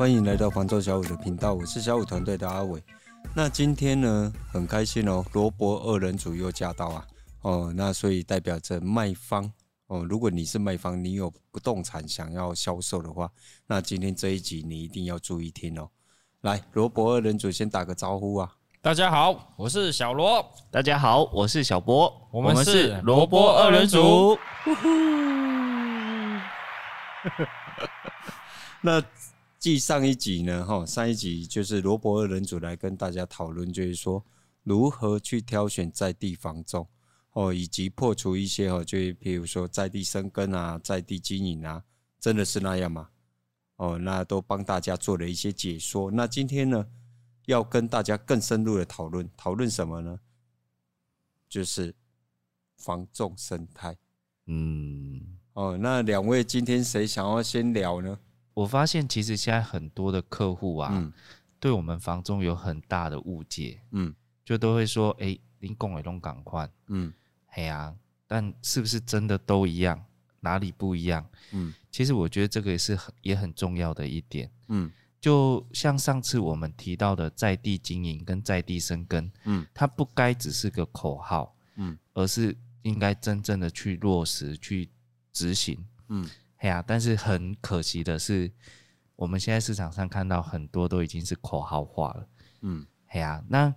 欢迎来到黄州小五的频道，我是小五团队的阿伟。那今天呢，很开心哦，罗伯二人组又驾到啊，哦，那所以代表着卖方哦，如果你是卖方，你有不动产想要销售的话，那今天这一集你一定要注意听哦。来，罗伯二人组先打个招呼啊！大家好，我是小罗。大家好，我是小波。我们是罗伯二人组。那 继上一集呢？哈，上一集就是罗伯二人组来跟大家讨论，就是说如何去挑选在地房仲哦，以及破除一些哦，就譬如说在地生根啊，在地经营啊，真的是那样吗？哦，那都帮大家做了一些解说。那今天呢，要跟大家更深入的讨论，讨论什么呢？就是房仲生态。嗯，哦，那两位今天谁想要先聊呢？我发现其实现在很多的客户啊，嗯、对我们房中有很大的误解，嗯，就都会说，哎、欸，您讲的都赶快，嗯，嘿啊，但是不是真的都一样？哪里不一样？嗯，其实我觉得这个也是很也很重要的一点，嗯，就像上次我们提到的在地经营跟在地生根，嗯，它不该只是个口号，嗯，而是应该真正的去落实去执行，嗯。哎呀，但是很可惜的是，我们现在市场上看到很多都已经是口号化了。嗯，哎呀，那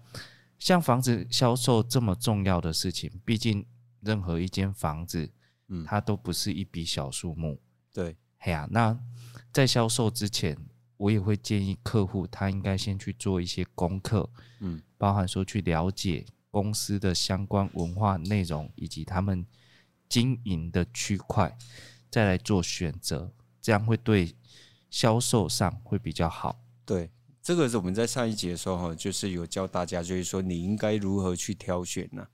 像房子销售这么重要的事情，毕竟任何一间房子，嗯，它都不是一笔小数目。对，哎呀，那在销售之前，我也会建议客户他应该先去做一些功课，嗯，包含说去了解公司的相关文化内容以及他们经营的区块。再来做选择，这样会对销售上会比较好。对，这个是我们在上一集的时候哈，就是有教大家，就是说你应该如何去挑选呢？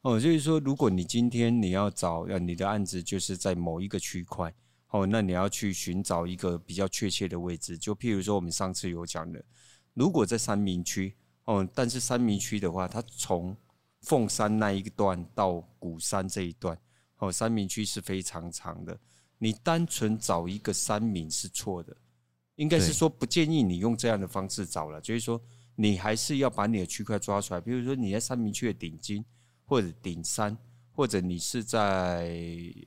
哦，就是说，如果你今天你要找，呃，你的案子就是在某一个区块，哦，那你要去寻找一个比较确切的位置。就譬如说，我们上次有讲的，如果在三民区，哦，但是三民区的话，它从凤山那一段到鼓山这一段，哦，三民区是非常长的。你单纯找一个三名是错的，应该是说不建议你用这样的方式找了，就是说你还是要把你的区块抓出来，比如说你在三民区的顶金或者顶山，或者你是在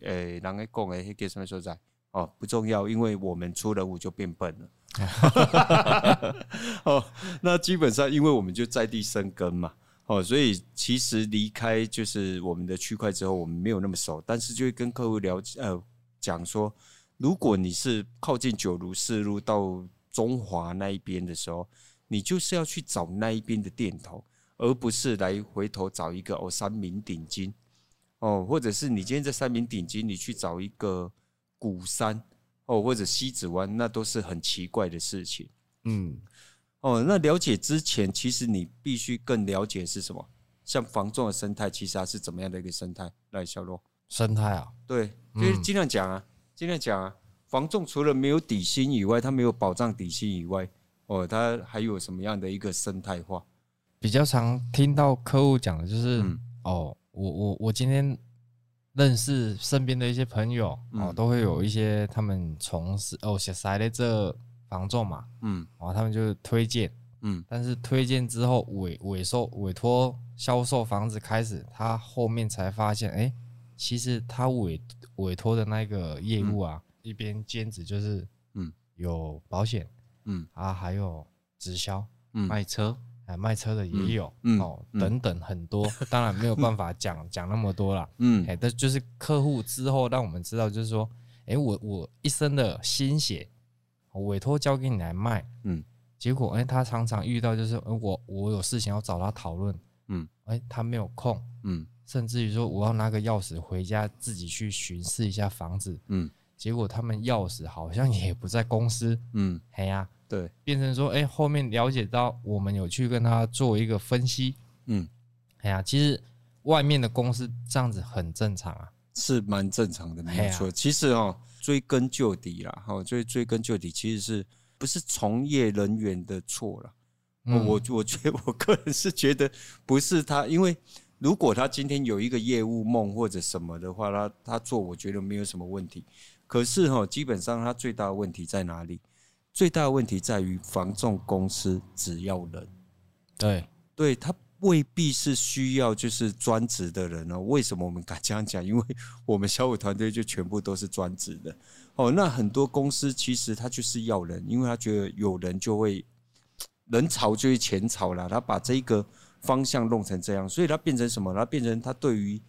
呃，哪个讲诶，给什么所在？哦，不重要，因为我们出人物就变笨了。哦，那基本上因为我们就在地生根嘛，哦，所以其实离开就是我们的区块之后，我们没有那么熟，但是就会跟客户聊呃。讲说，如果你是靠近九如四路到中华那一边的时候，你就是要去找那一边的店头，而不是来回头找一个哦三明鼎金哦，或者是你今天在三明鼎金，你去找一个鼓山哦，或者西子湾，那都是很奇怪的事情。嗯，哦，那了解之前，其实你必须更了解是什么？像房仲的生态，其实它是怎么样的一个生态？来，小罗。生态啊，对，就是尽量讲啊，尽量讲啊。房仲除了没有底薪以外，他没有保障底薪以外，哦，他还有什么样的一个生态化？比较常听到客户讲的就是，嗯、哦，我我我今天认识身边的一些朋友，哦，嗯、都会有一些他们从事哦写塞的这房仲嘛，嗯，哦，他们就推荐，嗯，但是推荐之后委委售委托销售房子开始，他后面才发现，哎、欸。其实他委委托的那个业务啊，嗯、一边兼职就是，嗯，有保险，嗯。啊，还有直销，嗯，卖车，哎，卖车的也有，嗯，哦，嗯、等等很多，当然没有办法讲 讲那么多了，嗯，哎，但就是客户之后让我们知道，就是说，哎，我我一生的心血，委托交给你来卖，嗯，结果哎，他常常遇到就是，我我有事情要找他讨论，嗯，哎，他没有空，嗯。甚至于说，我要拿个钥匙回家自己去巡视一下房子，嗯，结果他们钥匙好像也不在公司，嗯，哎呀，对，变成说，哎，后面了解到我们有去跟他做一个分析，嗯，哎呀，其实外面的公司这样子很正常啊，是蛮正常的，没错。其实哦，追根究底啦，哈，追追根究底，其实是不是从业人员的错了？我我觉得我个人是觉得不是他，因为。如果他今天有一个业务梦或者什么的话，他他做我觉得没有什么问题。可是哈，基本上他最大的问题在哪里？最大的问题在于房仲公司只要人，对，对他未必是需要就是专职的人哦。为什么我们敢这样讲？因为我们小武团队就全部都是专职的哦。那很多公司其实他就是要人，因为他觉得有人就会人潮就会钱潮了，他把这个方向弄成这样，所以他变成什么？他变成他对于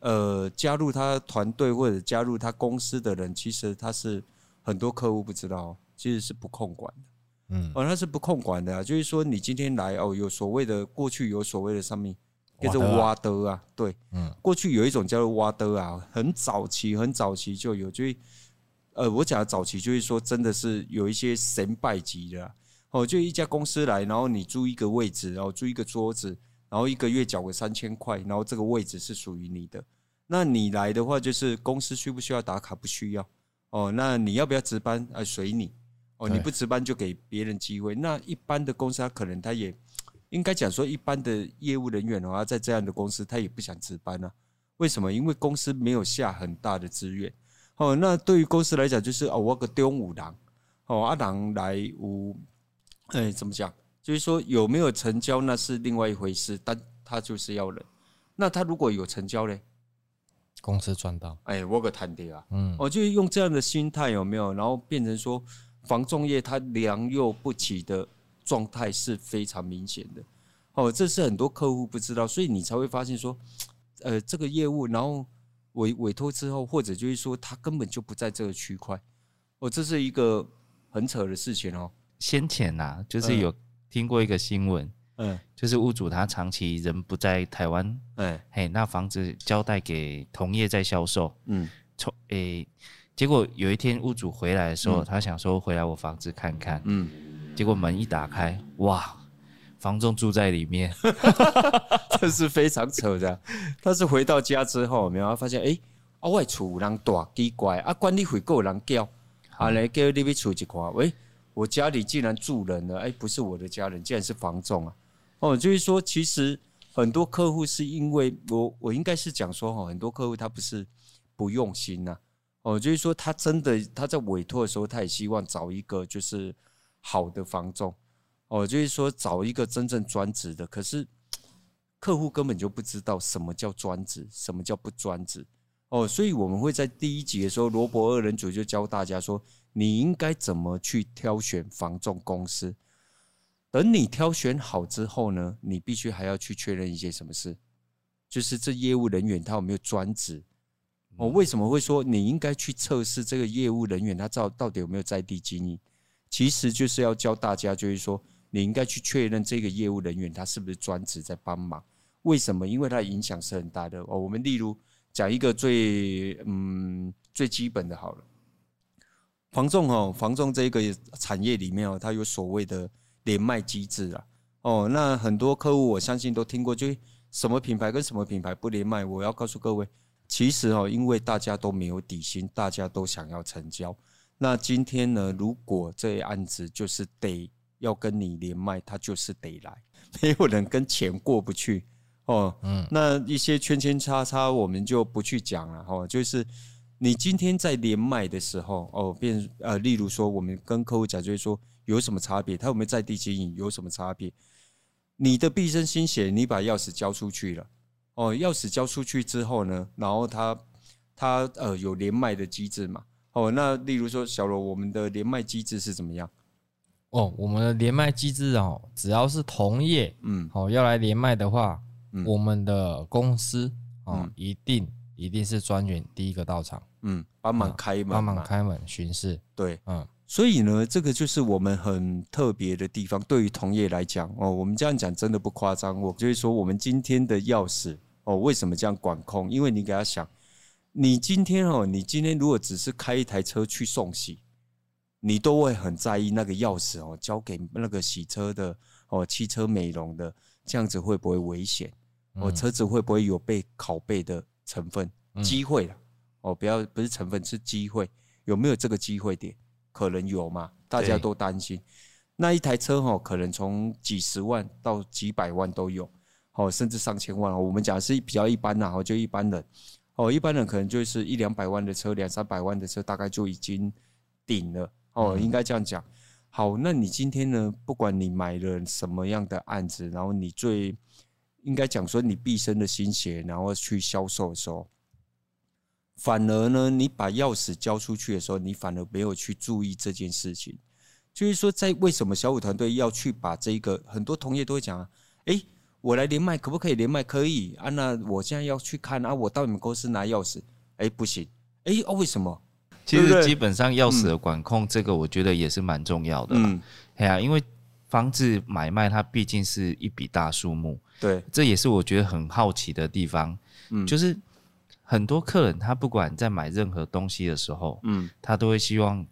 呃加入他团队或者加入他公司的人，其实他是很多客户不知道。其实是不控管的，嗯，哦，他是不控管的啊，就是说你今天来哦，有所谓的过去有所谓的上面叫做挖的啊，对，嗯，过去有一种叫做挖的啊，很早期很早期就有，就呃，我讲的早期就是说真的是有一些神拜级的，哦，就一家公司来，然后你租一个位置，然后租一个桌子，然后一个月缴个三千块，然后这个位置是属于你的，那你来的话就是公司需不需要打卡？不需要，哦，那你要不要值班？啊，随你。哦，你不值班就给别人机会。那一般的公司，他可能他也应该讲说，一般的业务人员的话，在这样的公司，他也不想值班啊。为什么？因为公司没有下很大的资源。哦，那对于公司来讲，就是哦，我个中午郎，哦，阿郎来五，哎，怎么讲？就是说有没有成交那是另外一回事，但他就是要人。那他如果有成交嘞，公司赚到。哎，我个谈的啊，嗯，我就用这样的心态有没有？然后变成说。防重业它良莠不齐的状态是非常明显的，哦，这是很多客户不知道，所以你才会发现说，呃，这个业务然后委委托之后，或者就是说他根本就不在这个区块，哦，这是一个很扯的事情哦。先前呐，就是有听过一个新闻，嗯，就是屋主他长期人不在台湾，嗯，嘿，那房子交代给同业在销售，嗯，从诶。结果有一天屋主回来的时候，嗯、他想说回来我房子看看，嗯，结果门一打开，哇，房仲住在里面，这是非常扯的。但是回到家之后，没有发现，哎、欸，啊，外厝有人大奇怪，啊，管理费够有人叫，啊，来叫你去出去看，喂，我家里竟然住人了，哎、不是我的家人，竟然是房仲啊，哦，就是说，其实很多客户是因为我，我应该是讲说，哈，很多客户他不是不用心呐、哦，就是说他真的他在委托的时候，他也希望找一个就是好的房仲。哦，就是说找一个真正专职的。可是客户根本就不知道什么叫专职，什么叫不专职。哦，所以我们会在第一集的时候，罗伯二人组就教大家说，你应该怎么去挑选房仲公司。等你挑选好之后呢，你必须还要去确认一些什么事，就是这业务人员他有没有专职。我为什么会说你应该去测试这个业务人员他到到底有没有在地经营？其实就是要教大家，就是说你应该去确认这个业务人员他是不是专职在帮忙。为什么？因为他的影响是很大的哦。我们例如讲一个最嗯最基本的好了，房仲哦，房仲这个产业里面哦，它有所谓的连麦机制啊。哦，那很多客户我相信都听过，就什么品牌跟什么品牌不连麦。我要告诉各位。其实哦，因为大家都没有底薪，大家都想要成交。那今天呢，如果这一案子就是得要跟你连麦，他就是得来，没有人跟钱过不去哦。嗯，那一些圈圈叉叉我们就不去讲了哦。就是你今天在连麦的时候哦，变呃，例如说我们跟客户讲，就是说有什么差别？他有没有在地经营？有什么差别？你的毕生心血，你把钥匙交出去了。哦，钥匙交出去之后呢，然后他他呃有连麦的机制嘛？哦，那例如说小罗，我们的连麦机制是怎么样？哦，我们的连麦机制哦，只要是同业，嗯，哦要来连麦的话，嗯、我们的公司哦、嗯、一定一定是专员第一个到场，嗯，帮忙开门，帮忙开门巡视，对，嗯，所以呢，这个就是我们很特别的地方。对于同业来讲，哦，我们这样讲真的不夸张，我就是说我们今天的钥匙。哦，为什么这样管控？因为你给他想，你今天哦，你今天如果只是开一台车去送洗，你都会很在意那个钥匙哦，交给那个洗车的哦，汽车美容的，这样子会不会危险？哦，车子会不会有被拷贝的成分？机会了哦，不要不是成分是机会，有没有这个机会点？可能有嘛？大家都担心，那一台车哦，可能从几十万到几百万都有。哦，甚至上千万哦。我们讲是比较一般的，哦，就一般人哦，一般人可能就是一两百万的车，两三百万的车，大概就已经顶了哦。应该这样讲好，那你今天呢？不管你买了什么样的案子，然后你最应该讲说你毕生的心血，然后去销售的时候，反而呢，你把钥匙交出去的时候，你反而没有去注意这件事情。就是说，在为什么小五团队要去把这个很多同业都会讲啊，诶，我来连麦可不可以连麦？可以啊，那我现在要去看啊，我到你们公司拿钥匙，诶，不行，诶，哦，为什么？其实基本上钥匙的管控，这个我觉得也是蛮重要的。嗯，哎呀，因为房子买卖它毕竟是一笔大数目。对，这也是我觉得很好奇的地方。嗯，就是很多客人他不管在买任何东西的时候，嗯，他都会希望，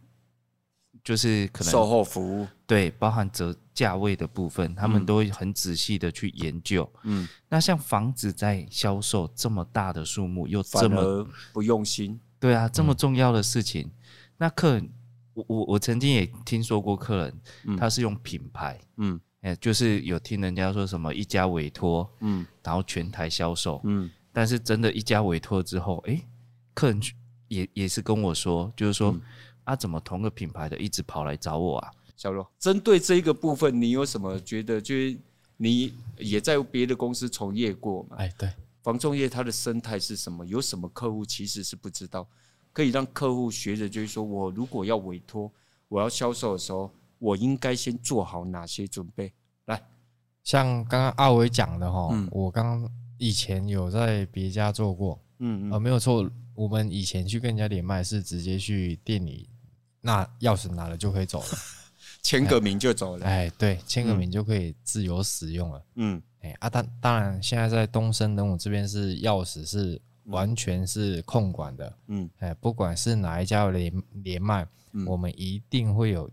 就是可能售后服务，对，包含折价位的部分，他们都会很仔细的去研究。嗯，那像房子在销售这么大的数目，又这么不用心。对啊，这么重要的事情，嗯、那客人，我我我曾经也听说过客人，嗯、他是用品牌，嗯，哎，就是有听人家说什么一家委托，嗯，然后全台销售，嗯，但是真的一家委托之后，哎，客人也也是跟我说，就是说、嗯、啊，怎么同个品牌的一直跑来找我啊？小罗，针对这一个部分，你有什么觉得？就是你也在别的公司从业过嘛？哎，对。房仲业它的生态是什么？有什么客户其实是不知道，可以让客户学着，就是说我如果要委托，我要销售的时候，我应该先做好哪些准备？来，像刚刚阿伟讲的哈，嗯、我刚刚以前有在别家做过，嗯嗯，呃，没有错，我们以前去跟人家连麦是直接去店里，那钥匙拿了就可以走了，签个名就走了，哎，对，签个名就可以自由使用了，嗯。哎啊，当当然，现在在东升人我这边是钥匙是完全是控管的，嗯，哎，不管是哪一家连连麦，嗯、我们一定会有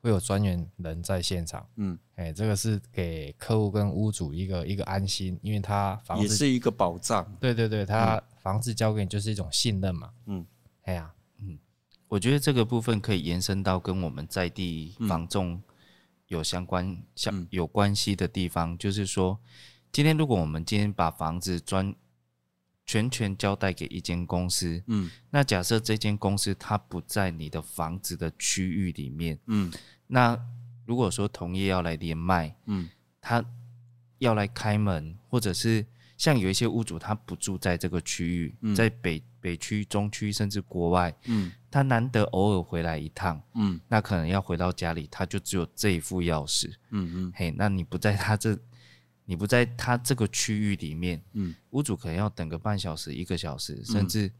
会有专员人在现场，嗯，哎，这个是给客户跟屋主一个一个安心，因为他房子也是一个保障，对对对，他房子交给你就是一种信任嘛，嗯，哎呀，嗯，我觉得这个部分可以延伸到跟我们在地房仲。有相关相有关系的地方，嗯、就是说，今天如果我们今天把房子专全权交代给一间公司，嗯，那假设这间公司它不在你的房子的区域里面，嗯，那如果说同业要来连麦，嗯，他要来开门，或者是像有一些屋主他不住在这个区域，嗯、在北北区、中区甚至国外，嗯。他难得偶尔回来一趟，嗯，那可能要回到家里，他就只有这一副钥匙，嗯嗯，嘿，那你不在他这，你不在他这个区域里面，嗯，屋主可能要等个半小时、一个小时，甚至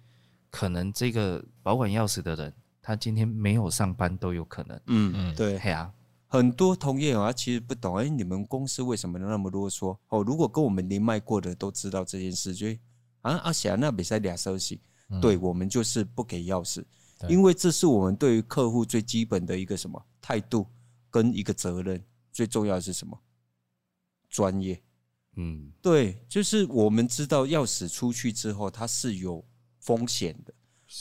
可能这个保管钥匙的人，他今天没有上班都有可能，嗯嗯，对，嘿啊，很多同业啊，其实不懂，哎，你们公司为什么那么啰嗦？哦，如果跟我们连麦过的都知道这件事，就啊阿霞那比赛俩消息，对我们就是不给钥匙。因为这是我们对于客户最基本的一个什么态度跟一个责任，最重要的是什么？专业。嗯，对，就是我们知道钥匙出去之后它是有风险的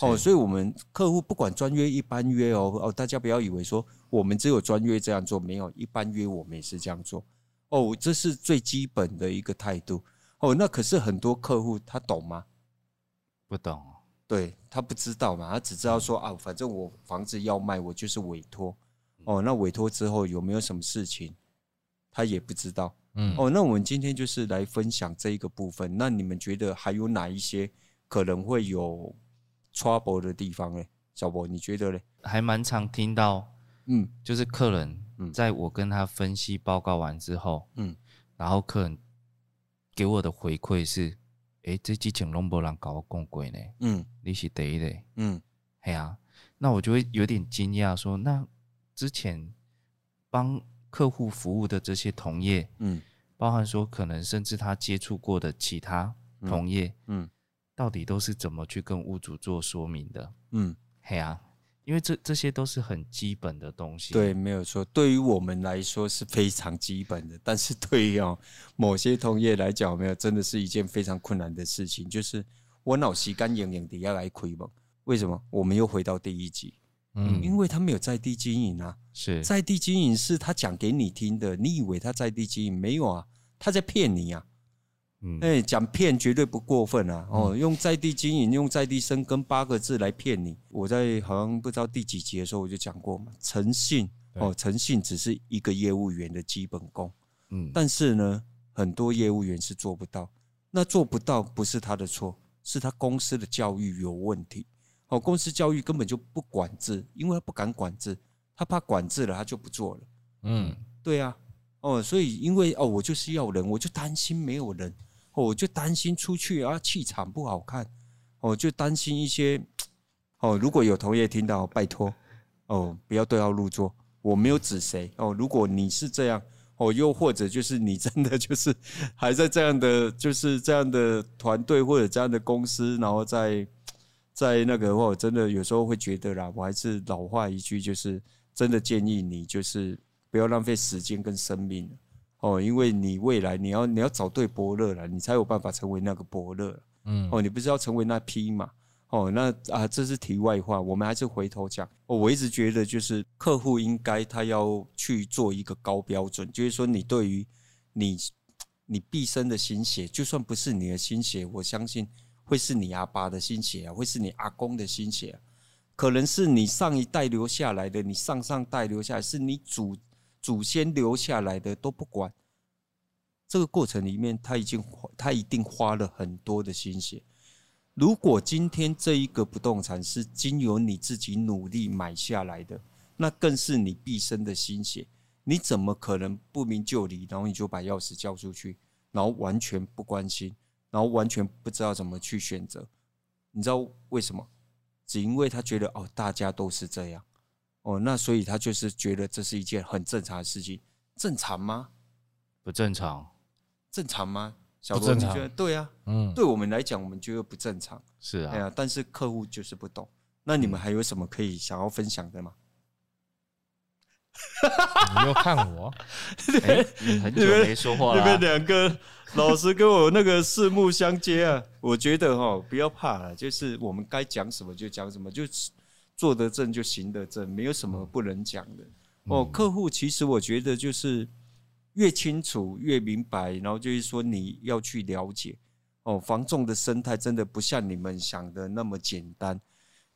哦，所以我们客户不管专约一般约哦哦，大家不要以为说我们只有专约这样做，没有一般约我们也是这样做哦，这是最基本的一个态度哦。那可是很多客户他懂吗？不懂。对，他不知道嘛，他只知道说啊，反正我房子要卖，我就是委托哦。那委托之后有没有什么事情，他也不知道。嗯，哦，那我们今天就是来分享这一个部分。那你们觉得还有哪一些可能会有 trouble 的地方呢？小博，你觉得呢？还蛮常听到，嗯，就是客人在我跟他分析报告完之后，嗯，然后客人给我的回馈是。哎、欸，这之前拢无人搞我讲过呢。嗯，你是第一个。嗯，嘿啊，那我就会有点惊讶，说那之前帮客户服务的这些同业，嗯，包含说可能甚至他接触过的其他同业，嗯，嗯，到底都是怎么去跟屋主做说明的？嗯，嘿啊。因为这这些都是很基本的东西，对，没有错。对于我们来说是非常基本的，但是对于哦 某些同业来讲，没有，真的是一件非常困难的事情。就是我脑洗干净净的要来亏吗？为什么？我们又回到第一集，嗯，因为他没有在地经营啊，是在地经营是他讲给你听的，你以为他在地经营没有啊？他在骗你啊！嗯，哎，讲骗绝对不过分啊！哦，用在地经营、用在地生根八个字来骗你，我在好像不知道第几集的时候我就讲过嘛，诚信哦，诚信只是一个业务员的基本功。嗯，但是呢，很多业务员是做不到。那做不到不是他的错，是他公司的教育有问题。哦，公司教育根本就不管制，因为他不敢管制，他怕管制了，他就不做了。嗯，对啊。哦，所以因为哦，我就是要人，我就担心没有人。哦，我就担心出去啊，气场不好看。哦，就担心一些。哦，如果有同业听到，拜托，哦，不要对号入座。我没有指谁。哦，如果你是这样。哦，又或者就是你真的就是 还在这样的就是这样的团队或者这样的公司，然后在在那个话，我真的有时候会觉得啦，我还是老话一句，就是真的建议你就是不要浪费时间跟生命哦，因为你未来你要你要找对伯乐了，你才有办法成为那个伯乐。嗯，哦，你不是要成为那匹马。哦，那啊，这是题外话，我们还是回头讲。哦，我一直觉得就是客户应该他要去做一个高标准，就是说你对于你你毕生的心血，就算不是你的心血，我相信会是你阿爸的心血啊，会是你阿公的心血啊，可能是你上一代留下来的，你上上代留下来，是你祖祖先留下来的，都不管。这个过程里面，他已经他一定花了很多的心血。如果今天这一个不动产是经由你自己努力买下来的，那更是你毕生的心血。你怎么可能不明就里，然后你就把钥匙交出去，然后完全不关心，然后完全不知道怎么去选择？你知道为什么？只因为他觉得哦，大家都是这样，哦，那所以他就是觉得这是一件很正常的事情。正常吗？不正常。正常吗？小罗，你觉得对啊？嗯，对我们来讲，我们觉得不正常。是啊，对啊，但是客户就是不懂。那你们还有什么可以想要分享的吗？你又看我？哎、你很久没说话了。你们两个老师跟我那个四目相接啊！我觉得哈，不要怕了，就是我们该讲什么就讲什么，就做得正就行得正，没有什么不能讲的。哦，客户其实我觉得就是。越清楚越明白，然后就是说你要去了解哦，房仲的生态真的不像你们想的那么简单。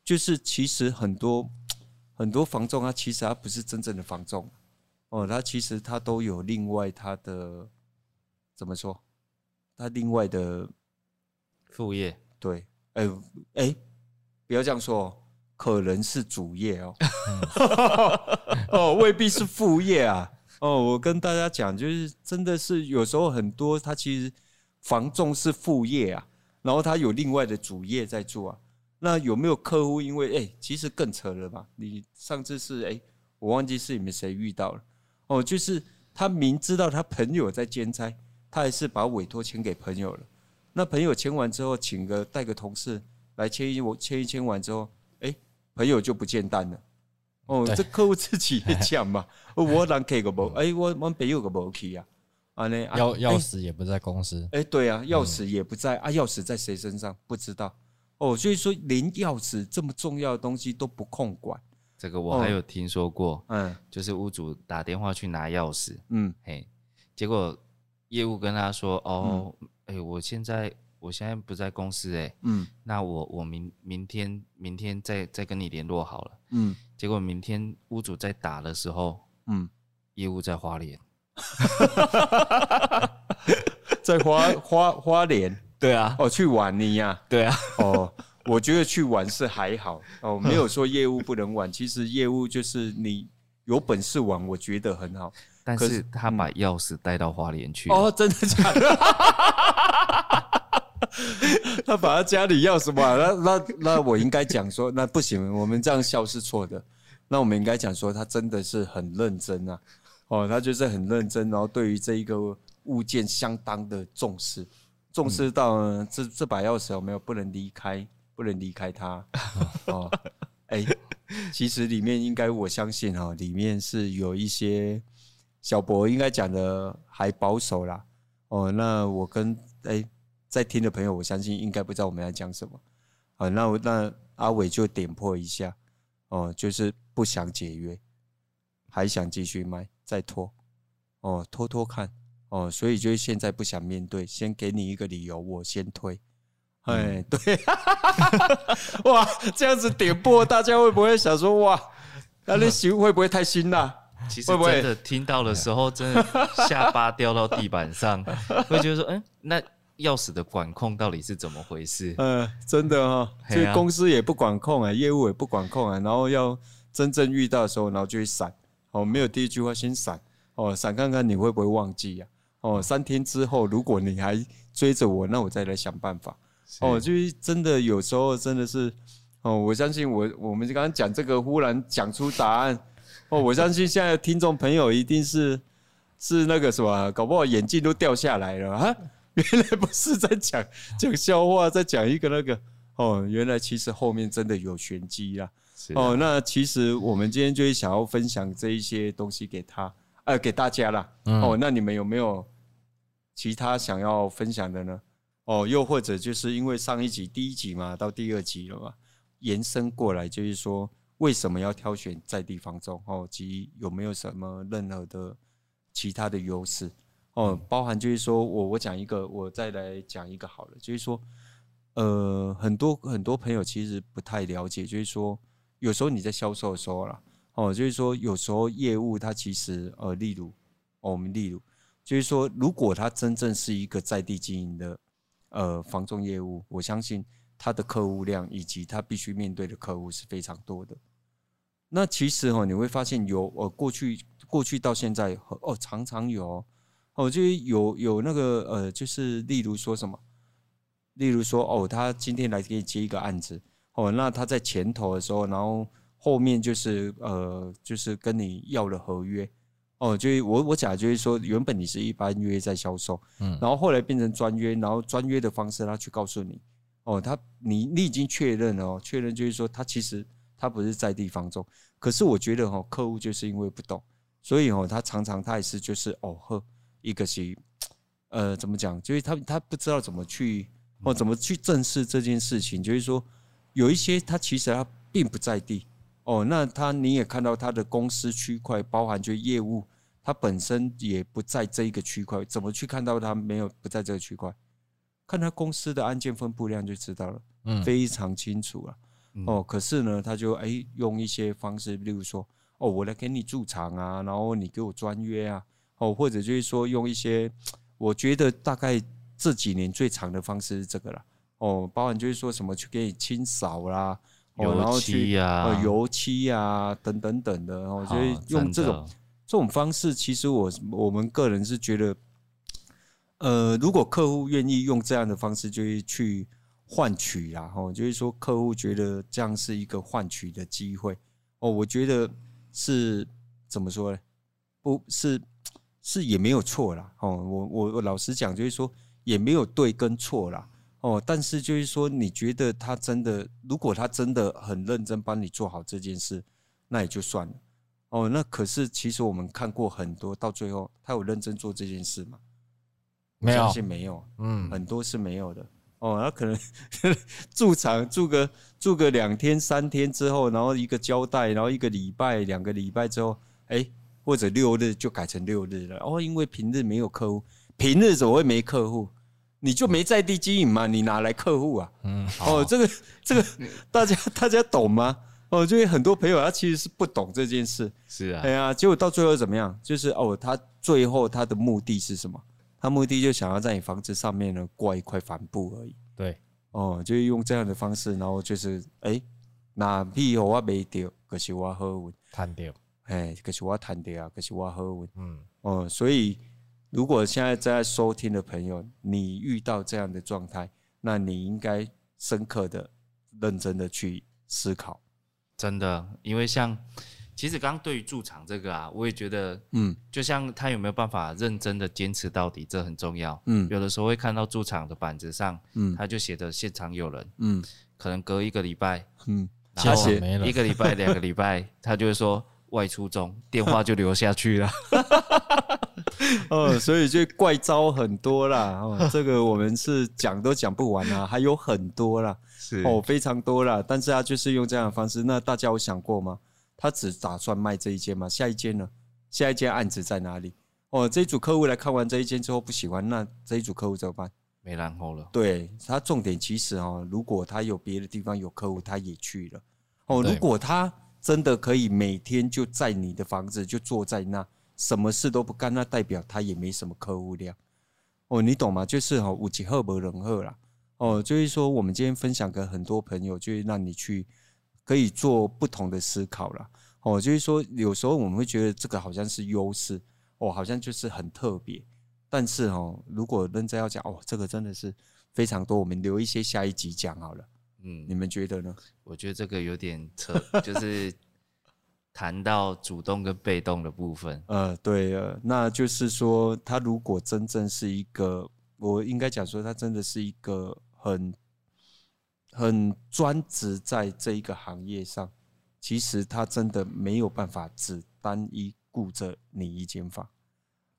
就是其实很多很多房仲，他其实他不是真正的房仲哦，他其实他都有另外他的怎么说？他另外的副业。对，哎哎，不要这样说，可能是主业哦，哦，未必是副业啊。哦，我跟大家讲，就是真的是有时候很多，他其实房仲是副业啊，然后他有另外的主业在做啊。那有没有客户因为哎、欸，其实更扯了吧？你上次是哎、欸，我忘记是你们谁遇到了。哦，就是他明知道他朋友在兼差，他还是把委托签给朋友了。那朋友签完之后，请个带个同事来签一我签一签完之后，哎、欸，朋友就不见单了。哦，这客户自己也讲嘛，我让开个门，哎，我我别有个门去啊，啊那，钥钥匙也不在公司，哎，对啊，钥匙也不在啊，钥匙在谁身上？不知道，哦，所以说连钥匙这么重要的东西都不控管，这个我还有听说过，嗯，就是屋主打电话去拿钥匙，嗯，嘿，结果业务跟他说，哦，哎，我现在。我现在不在公司哎、欸，嗯，那我我明明天明天再再跟你联络好了，嗯，结果明天屋主在打的时候，嗯，业务在花莲，在花花花莲，对啊，哦，去玩你呀，对啊，哦，我觉得去玩是还好，哦，没有说业务不能玩，其实业务就是你有本事玩，我觉得很好，但是他把钥匙带到花莲去，哦，真的假的？他把他家里钥匙嘛，那那那我应该讲说，那不行，我们这样笑是错的。那我们应该讲说，他真的是很认真啊，哦，他就是很认真，然后对于这一个物件相当的重视，重视到呢这这把钥匙有没有不能离开，不能离开它 哦。哎，其实里面应该我相信哈，里面是有一些小博应该讲的还保守啦。哦，那我跟哎。在听的朋友，我相信应该不知道我们在讲什么。好，那我那阿伟就点破一下哦，就是不想解约，还想继续卖，再拖哦，拖拖看哦，所以就是现在不想面对，先给你一个理由，我先推。哎，对，哇，这样子点破，大家会不会想说哇，那你媳妇会不会太辛辣？其实真的听到的时候，真的下巴掉到地板上，会觉得说，嗯，那钥匙的管控到底是怎么回事？嗯，真的哈，所以公司也不管控啊，业务也不管控啊，然后要真正遇到的时候，然后就会闪。哦，没有第一句话先闪，哦，闪看看你会不会忘记呀？哦，三天之后如果你还追着我，那我再来想办法。哦，就是真的有时候真的是。哦，我相信我，我们刚刚讲这个，忽然讲出答案。哦，我相信现在听众朋友一定是是那个什么，搞不好眼镜都掉下来了啊！原来不是在讲讲笑话，在讲一个那个哦，原来其实后面真的有玄机啦。哦，那其实我们今天就是想要分享这一些东西给他，呃，给大家啦。哦，那你们有没有其他想要分享的呢？哦，又或者就是因为上一集第一集嘛，到第二集了嘛？延伸过来就是说，为什么要挑选在地房仲？哦，及有没有什么任何的其他的优势？哦，包含就是说我我讲一个，我再来讲一个好了。就是说，呃，很多很多朋友其实不太了解，就是说，有时候你在销售的时候啦，哦，就是说有时候业务它其实呃，例如，哦，我们例如，就是说，如果它真正是一个在地经营的呃房仲业务，我相信。他的客户量以及他必须面对的客户是非常多的。那其实哈，你会发现有呃，过去过去到现在哦，常常有哦，就是有有那个呃，就是例如说什么，例如说哦，他今天来给你接一个案子哦，那他在前头的时候，然后后面就是呃，就是跟你要了合约哦，就是我我讲就是说，原本你是一般约在销售，嗯，然后后来变成专约，然后专约的方式他去告诉你。哦，他你你已经确认了哦，确认就是说他其实他不是在地方中，可是我觉得哈，客户就是因为不懂，所以哦，他常常他也是就是哦呵，一个是呃怎么讲，就是他他不知道怎么去哦怎么去正视这件事情，就是说有一些他其实他并不在地。哦，那他你也看到他的公司区块包含就业务，他本身也不在这一个区块，怎么去看到他没有不在这个区块？看他公司的案件分布量就知道了，嗯，非常清楚了。哦，可是呢，他就哎用一些方式，例如说，哦，我来给你驻场啊，然后你给我专约啊，哦，或者就是说用一些，我觉得大概这几年最长的方式是这个了。哦，包含就是说什么去给你清扫啦，油漆呀，油漆啊，等等等的，哦，就是用这种这种方式，其实我我们个人是觉得。呃，如果客户愿意用这样的方式，就是去换取啦，吼，就是说客户觉得这样是一个换取的机会哦。我觉得是怎么说呢？不是，是也没有错啦，哦。我我我老实讲，就是说也没有对跟错啦，哦。但是就是说，你觉得他真的，如果他真的很认真帮你做好这件事，那也就算了。哦，那可是其实我们看过很多，到最后他有认真做这件事吗？没有，没有，嗯，很多是没有的哦。那可能 驻场住个住个两天三天之后，然后一个交代，然后一个礼拜两个礼拜之后，哎，或者六日就改成六日了。哦，因为平日没有客户，平日怎么会没客户？你就没在地经营嘛？你哪来客户啊？嗯，哦，这个这个大家大家懂吗？哦，就有很多朋友他其实是不懂这件事。是啊，哎呀，结果到最后怎么样？就是哦，他最后他的目的是什么？他目的就想要在你房子上面呢挂一块帆布而已。对，哦，就用这样的方式，然后就是，哎，那屁我没丢，可是我好运，贪掉，哎，可是我贪掉啊，可是我好运，嗯，哦，所以如果现在在收听的朋友，你遇到这样的状态，那你应该深刻的、认真的去思考。真的，因为像。其实刚刚对于驻场这个啊，我也觉得，嗯，就像他有没有办法认真的坚持到底，这很重要。嗯，有的时候会看到驻场的板子上，嗯，他就写着现场有人，嗯，可能隔一个礼拜，嗯，然后一个礼拜、两个礼拜，他就会说外出中，电话就留下去了。哦，所以就怪招很多啦。哦，这个我们是讲都讲不完啊，还有很多啦，是哦，非常多了。但是他就是用这样的方式，那大家有想过吗？他只打算卖这一间吗？下一间呢？下一间案子在哪里？哦，这一组客户来看完这一间之后不喜欢，那这一组客户怎么办？没然后了。对，他重点其实哦，如果他有别的地方有客户，他也去了。哦，如果他真的可以每天就在你的房子就坐在那，什么事都不干，那代表他也没什么客户量。哦，你懂吗？就是哈，五级赫伯人赫啦。哦，就是说我们今天分享给很多朋友，就是让你去可以做不同的思考啦。哦，就是说有时候我们会觉得这个好像是优势，哦，好像就是很特别。但是哦，如果认真要讲，哦，这个真的是非常多，我们留一些下一集讲好了。嗯，你们觉得呢？我觉得这个有点扯，就是谈到主动跟被动的部分。呃，对呃，那就是说，他如果真正是一个，我应该讲说，他真的是一个很很专职在这一个行业上，其实他真的没有办法只单一顾着你一间房。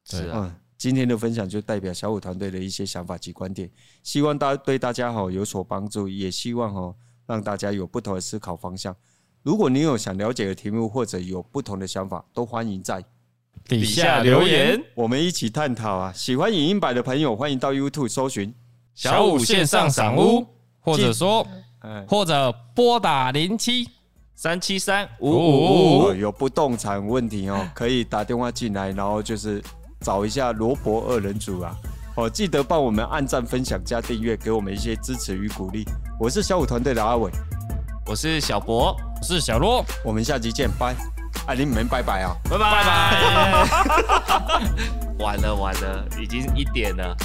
是啊。嗯今天的分享就代表小五团队的一些想法及观点，希望大对大家好有所帮助，也希望哈让大家有不同的思考方向。如果你有想了解的题目或者有不同的想法，都欢迎在底下留言，我们一起探讨啊！喜欢影音版的朋友，欢迎到 YouTube 搜寻小五线上赏屋，或者说，或者拨打零七三七三五五五，有不动产问题哦，可以打电话进来，然后就是。找一下罗伯二人组啊！哦，记得帮我们按赞、分享、加订阅，给我们一些支持与鼓励。我是小五团队的阿伟，我是小博，我是小罗，我们下集见，拜！爱你们拜拜啊，拜拜拜拜！完了完了，已经一点了。